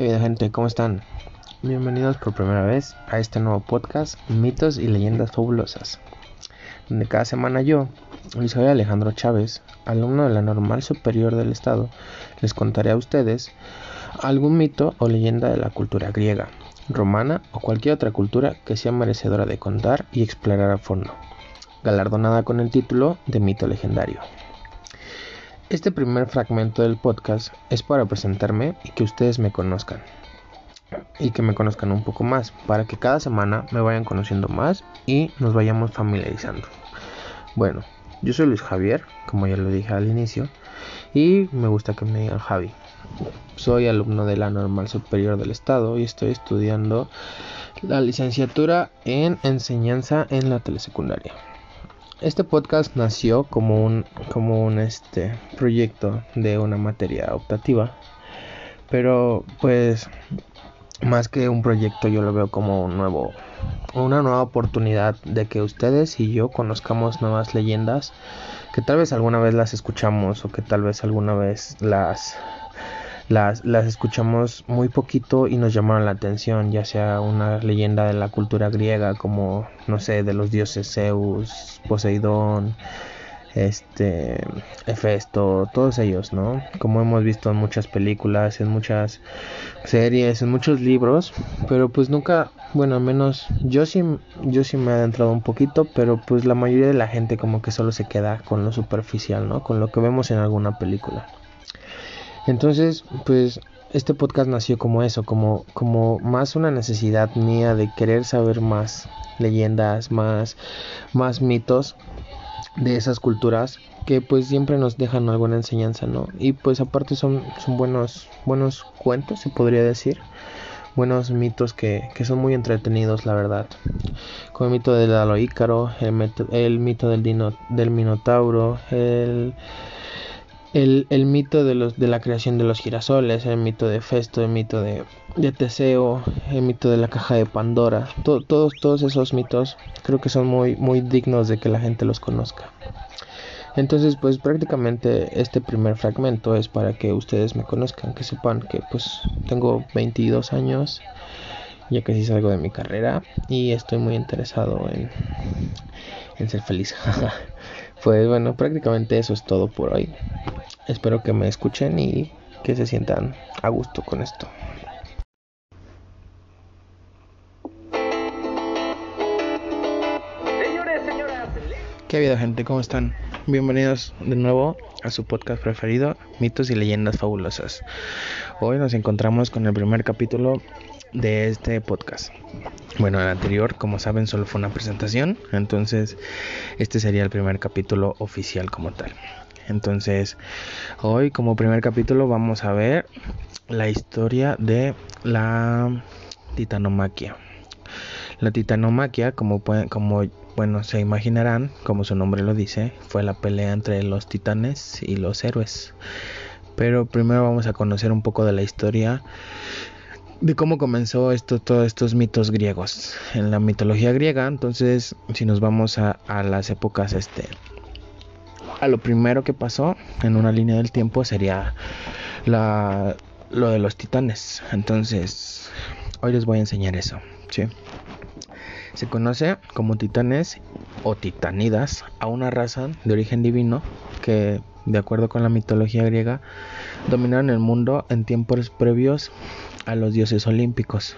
¿Qué gente? ¿Cómo están? Bienvenidos por primera vez a este nuevo podcast Mitos y Leyendas Fabulosas, donde cada semana yo, Luis Alejandro Chávez, alumno de la Normal Superior del Estado, les contaré a ustedes algún mito o leyenda de la cultura griega, romana o cualquier otra cultura que sea merecedora de contar y explorar a fondo, galardonada con el título de mito legendario. Este primer fragmento del podcast es para presentarme y que ustedes me conozcan. Y que me conozcan un poco más, para que cada semana me vayan conociendo más y nos vayamos familiarizando. Bueno, yo soy Luis Javier, como ya lo dije al inicio, y me gusta que me digan Javi. Soy alumno de la Normal Superior del Estado y estoy estudiando la licenciatura en enseñanza en la telesecundaria. Este podcast nació como un, como un este, proyecto de una materia optativa, pero pues más que un proyecto yo lo veo como un nuevo, una nueva oportunidad de que ustedes y yo conozcamos nuevas leyendas que tal vez alguna vez las escuchamos o que tal vez alguna vez las las, las escuchamos muy poquito y nos llamaron la atención, ya sea una leyenda de la cultura griega como, no sé, de los dioses Zeus, Poseidón, este, Hefesto, todos ellos, ¿no? Como hemos visto en muchas películas, en muchas series, en muchos libros, pero pues nunca, bueno, al menos yo sí, yo sí me he adentrado un poquito, pero pues la mayoría de la gente como que solo se queda con lo superficial, ¿no? Con lo que vemos en alguna película. Entonces, pues este podcast nació como eso, como, como más una necesidad mía de querer saber más leyendas, más, mitos de esas culturas que pues siempre nos dejan alguna enseñanza, ¿no? Y pues aparte son, son buenos, buenos cuentos, se podría decir. Buenos mitos que, que son muy entretenidos, la verdad. Como el mito del Aloícaro, el, el mito del, dino, del Minotauro, el el, el, mito de, los, de la creación de los girasoles, el mito de Festo, el mito de, de Teseo, el mito de la caja de Pandora, todos, todos esos mitos creo que son muy, muy dignos de que la gente los conozca. Entonces, pues prácticamente este primer fragmento es para que ustedes me conozcan, que sepan que pues tengo 22 años, ya que sí salgo de mi carrera y estoy muy interesado en, en ser feliz. pues bueno, prácticamente eso es todo por hoy. Espero que me escuchen y que se sientan a gusto con esto. ¿Qué ha habido gente? ¿Cómo están? Bienvenidos de nuevo a su podcast preferido, Mitos y Leyendas Fabulosas. Hoy nos encontramos con el primer capítulo de este podcast. Bueno, el anterior, como saben, solo fue una presentación, entonces este sería el primer capítulo oficial como tal. Entonces, hoy como primer capítulo vamos a ver la historia de la titanomaquia. La titanomaquia, como como bueno, se imaginarán, como su nombre lo dice, fue la pelea entre los titanes y los héroes. Pero primero vamos a conocer un poco de la historia de cómo comenzó esto, todos estos mitos griegos. En la mitología griega, entonces, si nos vamos a, a las épocas, este, a lo primero que pasó en una línea del tiempo sería la, lo de los titanes. Entonces, hoy les voy a enseñar eso, ¿sí? Se conoce como titanes o titanidas a una raza de origen divino que, de acuerdo con la mitología griega, dominaron el mundo en tiempos previos a los dioses olímpicos.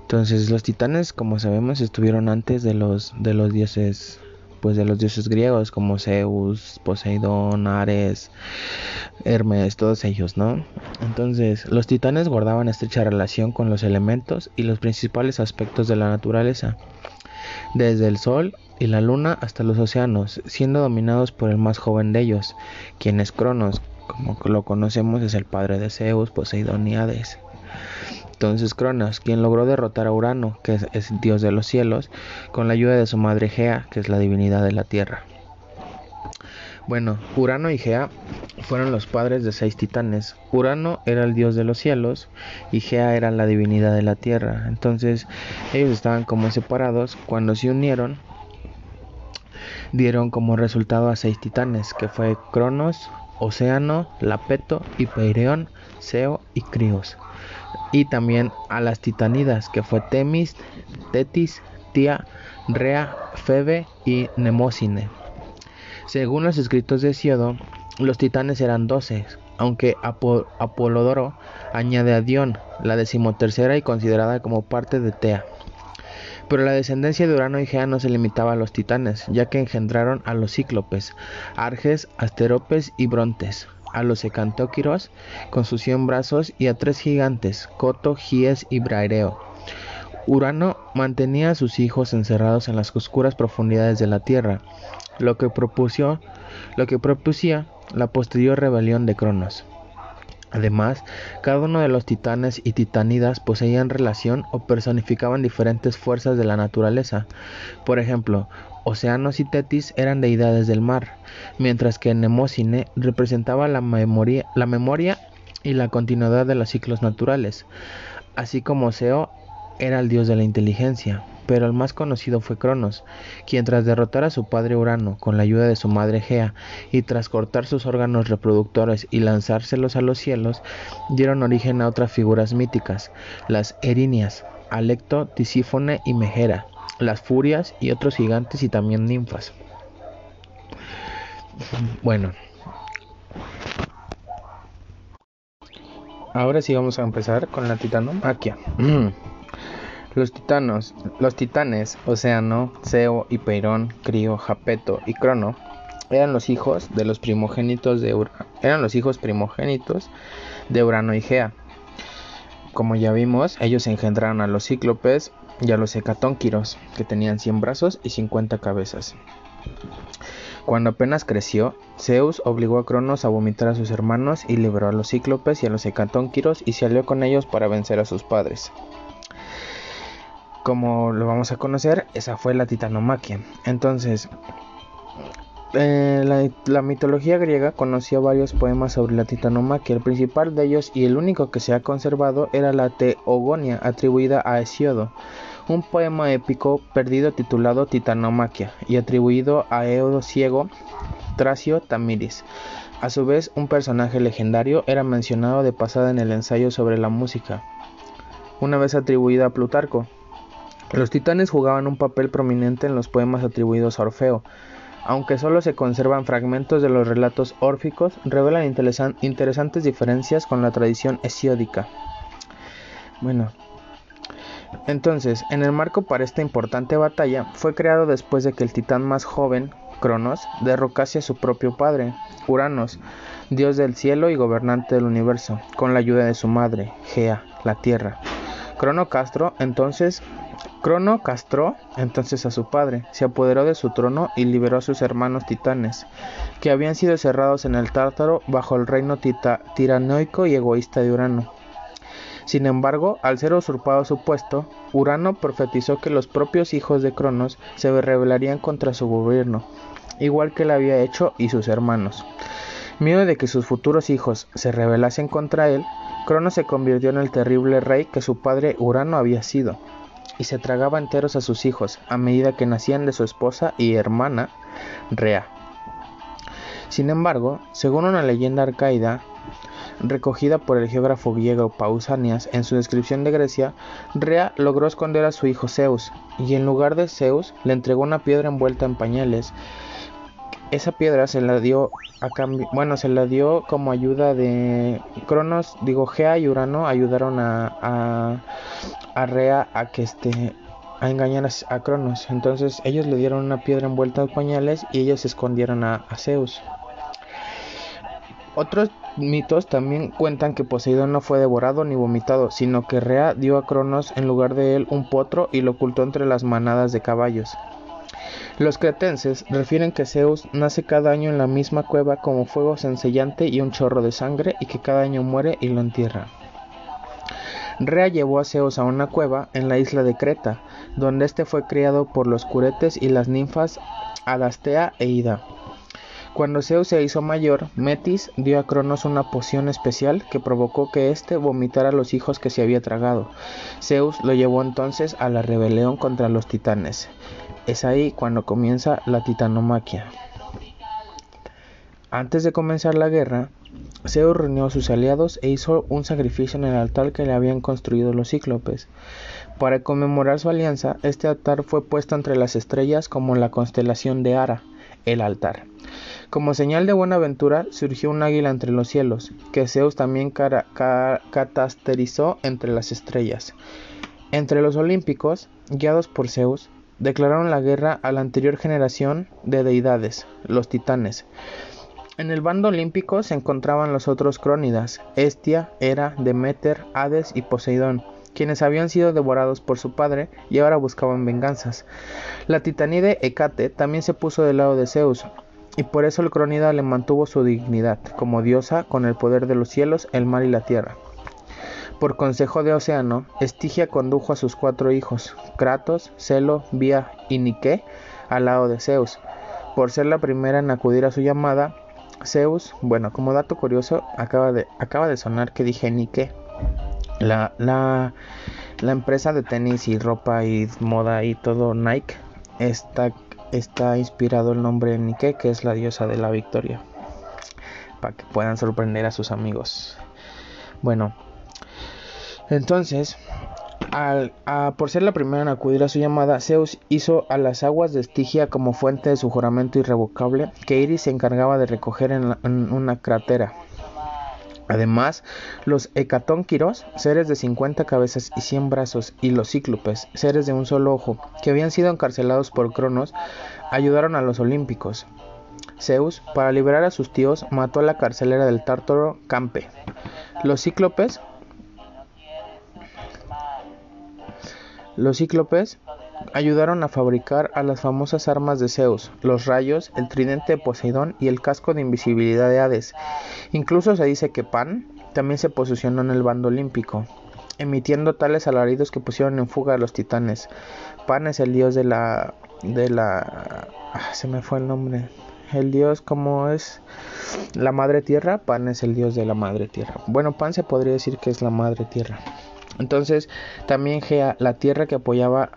Entonces los titanes, como sabemos, estuvieron antes de los de los dioses pues de los dioses griegos como Zeus, Poseidón, Ares, Hermes, todos ellos, ¿no? Entonces, los titanes guardaban estrecha relación con los elementos y los principales aspectos de la naturaleza, desde el sol y la luna hasta los océanos, siendo dominados por el más joven de ellos, quien es Cronos, como lo conocemos es el padre de Zeus, Poseidón y Hades. Entonces Cronos, quien logró derrotar a Urano, que es, dios de los cielos, con la ayuda de su madre Gea, que es la divinidad de la tierra. Bueno, Urano y Gea fueron los padres de seis titanes. Urano era el dios de los cielos y Gea era la divinidad de la tierra. Entonces ellos estaban como separados. Cuando se unieron, dieron como resultado a seis titanes, que fue Cronos, Océano, Lapeto, Hipeireón, Seo y Crios. Y también a las titanidas, que fue Temis, Tetis, Tía, Rea, Febe y Nemocine. Según los escritos de Siodo, los titanes eran doce, aunque Apolodoro añade a Dion, la decimotercera y considerada como parte de Tea. Pero la descendencia de Urano y Gea no se limitaba a los titanes, ya que engendraron a los cíclopes, Arges, Asteropes y Brontes, a los ecantóquiros con sus cien brazos y a tres gigantes, Coto, Gies y Braereo. Urano mantenía a sus hijos encerrados en las oscuras profundidades de la tierra, lo que, propusió, lo que propusía la posterior rebelión de Cronos. Además, cada uno de los titanes y titanidas poseían relación o personificaban diferentes fuerzas de la naturaleza. Por ejemplo, Océanos y Tetis eran deidades del mar, mientras que Nemocine representaba la memoria, y la continuidad de los ciclos naturales, así como Seo era el dios de la inteligencia pero el más conocido fue Cronos, quien tras derrotar a su padre Urano con la ayuda de su madre Gea y tras cortar sus órganos reproductores y lanzárselos a los cielos, dieron origen a otras figuras míticas, las Erinias, Alecto, Tisífone y Megera, las Furias y otros gigantes y también ninfas. Bueno. Ahora sí vamos a empezar con la titanomaquia. Los titanes, Océano, Ceo, Hiperón, Crio, Japeto y Crono, eran los hijos de los primogénitos de Urano y Gea. Como ya vimos, ellos engendraron a los cíclopes y a los hecatónquiros, que tenían 100 brazos y 50 cabezas. Cuando apenas creció, Zeus obligó a Cronos a vomitar a sus hermanos y liberó a los cíclopes y a los hecatónquiros y se alió con ellos para vencer a sus padres como lo vamos a conocer, esa fue la titanomaquia. Entonces, eh, la, mitología griega conocía varios poemas sobre la titanomaquia. El principal de ellos y el único que se ha conservado era la Teogonia, atribuida a Hesiodo, un poema épico perdido titulado Titanomaquia y atribuido a Eodo Ciego, Tracio Tamiris. A su vez, un personaje legendario era mencionado de pasada en el ensayo sobre la música, una vez atribuida a Plutarco. Los titanes jugaban un papel prominente en los poemas atribuidos a Orfeo. Aunque solo se conservan fragmentos de los relatos órficos, revelan interesantes diferencias con la tradición hesiódica. Bueno, entonces, en el marco para esta importante batalla, fue creado después de que el titán más joven, Cronos, derrocase a su propio padre, Uranos, dios del cielo y gobernante del universo, con la ayuda de su madre, Gea, la tierra. Crono Castro entonces Crono castró entonces a su padre, se apoderó de su trono y liberó a sus hermanos titanes, que habían sido cerrados en el Tártaro bajo el reino tiranoico y egoísta de Urano. Sin embargo, al ser usurpado su puesto, Urano profetizó que los propios hijos de Cronos se rebelarían contra su gobierno, igual que él había hecho y sus hermanos. Miedo de que sus futuros hijos se rebelasen contra él, Cronos se convirtió en el terrible rey que su padre Urano había sido y se tragaba enteros a sus hijos a medida que nacían de su esposa y hermana Rea. Sin embargo, según una leyenda arcaida recogida por el geógrafo griego Pausanias en su descripción de Grecia, Rea logró esconder a su hijo Zeus y en lugar de Zeus le entregó una piedra envuelta en pañales esa piedra se la dio a cambio, bueno, se la dio como ayuda de Cronos, digo, Gea y Urano ayudaron a, a, Rea a que este a engañar a, Cronos. Entonces ellos le dieron una piedra envuelta en pañales y ellos escondieron a, a Zeus. Otros mitos también cuentan que Poseidón no fue devorado ni vomitado, sino que Rea dio a Cronos en lugar de él un potro y lo ocultó entre las manadas de caballos. Los cretenses refieren que Zeus nace cada año en la misma cueva como fuego sencillante y un chorro de sangre y que cada año muere y lo entierra. Rea llevó a Zeus a una cueva en la isla de Creta, donde éste fue criado por los curetes y las ninfas Alastea e Ida. Cuando Zeus se hizo mayor, Metis dio a Cronos una poción especial que provocó que éste vomitara los hijos que se había tragado. Zeus lo llevó entonces a la rebelión contra los titanes. Es ahí cuando comienza la titanomaquia. Antes de comenzar la guerra, Zeus reunió a sus aliados e hizo un sacrificio en el altar que le habían construido los cíclopes. Para conmemorar su alianza, este altar fue puesto entre las estrellas como la constelación de Ara, el altar. Como señal de buena aventura surgió un águila entre los cielos, que Zeus también catasterizó entre las estrellas. Entre los olímpicos, guiados por Zeus, declararon la guerra a la anterior generación de deidades, los titanes. En el bando olímpico se encontraban los otros crónidas, Estia, Hera, Demeter, Hades y Poseidón quienes habían sido devorados por su padre y ahora buscaban venganzas. La titanide Hecate también se puso del lado de Zeus, y por eso el cronida le mantuvo su dignidad como diosa con el poder de los cielos, el mar y la tierra. Por consejo de Océano, Estigia condujo a sus cuatro hijos, Kratos, Celo, Vía y Nike, al lado de Zeus. Por ser la primera en acudir a su llamada, Zeus, bueno, como dato curioso, acaba de, acaba de sonar que dije Nike, la, la, la empresa de tenis y ropa y moda y todo Nike está, está inspirado el nombre de Nike, que es la diosa de la victoria. Para que puedan sorprender a sus amigos. Bueno, entonces, por ser la primera en acudir a su llamada, Zeus hizo a las aguas de Estigia como fuente de su juramento irrevocable que Iris se encargaba de recoger en, en una cratera. Además, los hecatónquiros, seres de 50 cabezas y 100 brazos, y los cíclopes, seres de un solo ojo, que habían sido encarcelados por Cronos, ayudaron a los olímpicos. Zeus, para liberar a sus tíos, mató a la carcelera del tártaro Campe. Los cíclopes Los cíclopes ayudaron a fabricar a las famosas armas de Zeus, los rayos, el tridente de Poseidón y el casco de invisibilidad de Hades. Incluso se dice que Pan también se posicionó en el bando olímpico, emitiendo tales alaridos que pusieron en fuga a los titanes. Pan es el dios de la de la ah, se me fue el nombre. El dios como es la madre tierra, Pan es el dios de la madre tierra. Bueno, Pan se podría decir que es la madre tierra. Entonces, también Gea, la tierra que apoyaba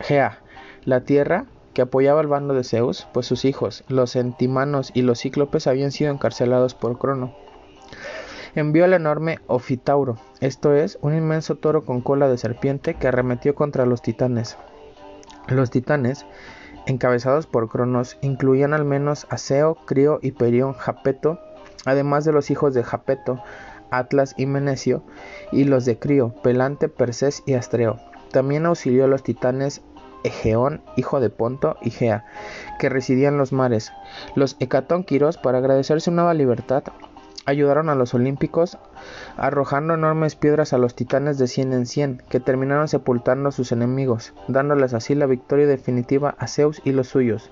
Gea, la tierra que apoyaba al bando de Zeus, pues sus hijos, los entimanos y los cíclopes habían sido encarcelados por Crono. Envió al enorme Ofitauro, esto es, un inmenso toro con cola de serpiente que arremetió contra los titanes. Los titanes, encabezados por Cronos, incluían al menos a Seo, Crio, Hiperión, Japeto, además de los hijos de Japeto, Atlas y Menecio, y los de Crio, Pelante, Persés y Astreo. También auxilió a los titanes Egeón, hijo de Ponto, y Gea, que residían en los mares. Los hecatónquiros, para agradecer su nueva libertad, ayudaron a los olímpicos arrojando enormes piedras a los titanes de cien en cien, que terminaron sepultando a sus enemigos, dándoles así la victoria definitiva a Zeus y los suyos.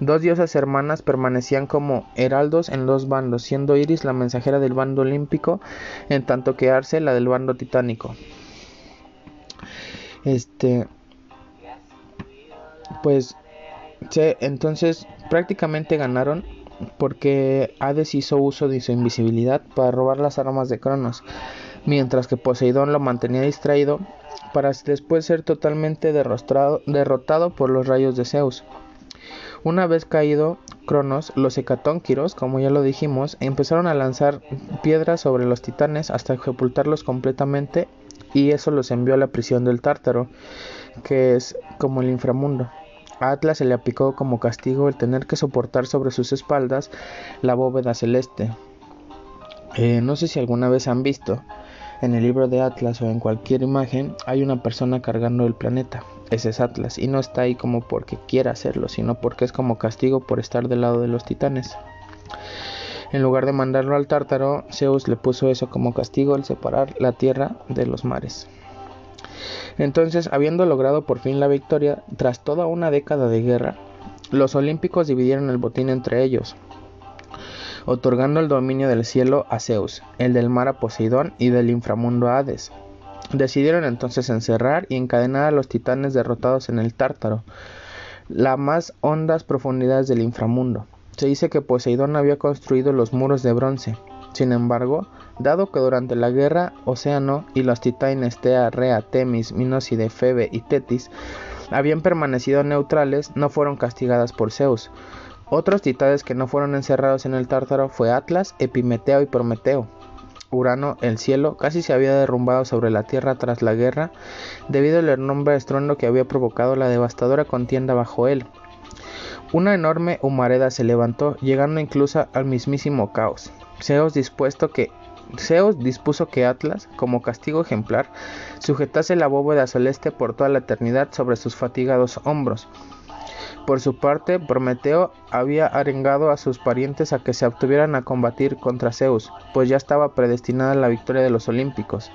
Dos diosas hermanas permanecían como heraldos en los bandos, siendo Iris la mensajera del bando olímpico, en tanto que Arce la del bando titánico. Este, pues, entonces prácticamente ganaron porque Hades hizo uso de su invisibilidad para robar las armas de Cronos, mientras que Poseidón lo mantenía distraído para después ser totalmente derrotado por los rayos de Zeus. Una vez caído Cronos, los hecatónquiros, como ya lo dijimos, empezaron a lanzar piedras sobre los titanes hasta sepultarlos completamente y eso los envió a la prisión del Tártaro, que es como el inframundo. A Atlas se le aplicó como castigo el tener que soportar sobre sus espaldas la bóveda celeste. Eh, no sé si alguna vez han visto en el libro de Atlas o en cualquier imagen hay una persona cargando el planeta. Ese es Atlas y no está ahí como porque quiera hacerlo, sino porque es como castigo por estar del lado de los titanes. En lugar de mandarlo al Tártaro, Zeus le puso eso como castigo el separar la tierra de los mares. Entonces, habiendo logrado por fin la victoria, tras toda una década de guerra, los olímpicos dividieron el botín entre ellos, otorgando el dominio del cielo a Zeus, el del mar a Poseidón y del inframundo a Hades. Decidieron entonces encerrar y encadenar a los titanes derrotados en el Tártaro, las más hondas profundidades del inframundo. Se dice que Poseidón había construido los muros de bronce. Sin embargo, dado que durante la guerra Océano y los titanes Tea, Rea, Temis, Minóside, Febe y Tetis habían permanecido neutrales, no fueron castigadas por Zeus, Otros titanes que no fueron encerrados en el Tártaro fue Atlas, Epimeteo y Prometeo. Urano, el cielo, casi se había derrumbado sobre la Tierra tras la guerra, debido al enorme estruendo que había provocado la devastadora contienda bajo él. Una enorme humareda se levantó, llegando incluso al mismísimo caos. Zeus, dispuesto que, Zeus dispuso que Atlas, como castigo ejemplar, sujetase la bóveda celeste por toda la eternidad sobre sus fatigados hombros. Por su parte, Prometeo había arengado a sus parientes a que se obtuvieran a combatir contra Zeus, pues ya estaba predestinada la victoria de los olímpicos.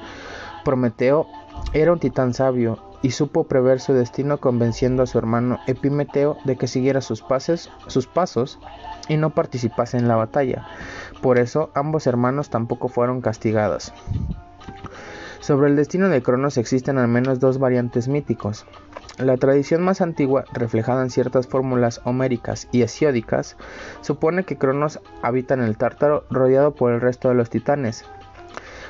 Prometeo era un titán sabio y supo prever su destino convenciendo a su hermano Epimeteo de que siguiera sus, sus pasos y no participase en la batalla. Por eso ambos hermanos tampoco fueron castigados. Sobre el destino de Cronos existen al menos dos variantes míticos. La tradición más antigua, reflejada en ciertas fórmulas homéricas y hesiódicas, supone que Cronos habita en el Tártaro rodeado por el resto de los titanes.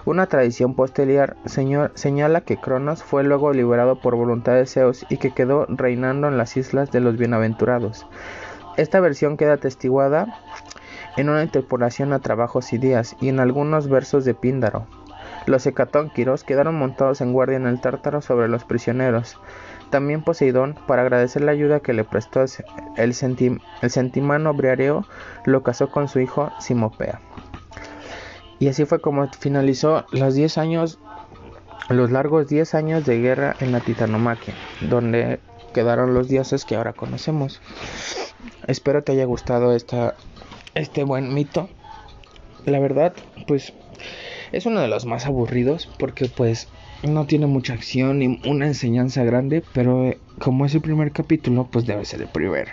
Una tradición posterior señala que Cronos fue luego liberado por voluntad de Zeus y que quedó reinando en las islas de los bienaventurados. Esta versión queda atestiguada en una interpolación a trabajos y días y en algunos versos de Píndaro. Los hecatónquiros quedaron montados en guardia en el Tártaro sobre los prisioneros. También Poseidón, para agradecer la ayuda que le prestó el, centimano Briareo, lo casó con su hijo Simopea. Y así fue como finalizó los 10 años, los largos 10 años de guerra en la Titanomaquia, donde quedaron los dioses que ahora conocemos. Espero te haya gustado esta, este buen mito. La verdad, pues es uno de los más aburridos porque pues no tiene mucha acción ni una enseñanza grande, pero eh, como es el primer capítulo, pues debe ser el primer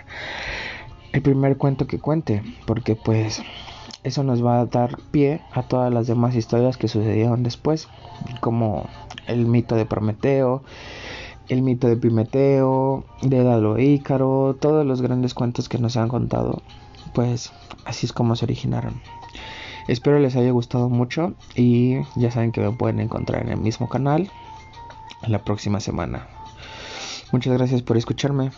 el primer cuento que cuente, porque pues eso nos va a dar pie a todas las demás historias que sucedieron después, como el mito de Prometeo, el mito de Pimeteo, de Dalo e Ícaro, todos los grandes cuentos que nos han contado, pues así es como se originaron. Espero les haya gustado mucho y ya saben que me pueden encontrar en el mismo canal la próxima semana. Muchas gracias por escucharme.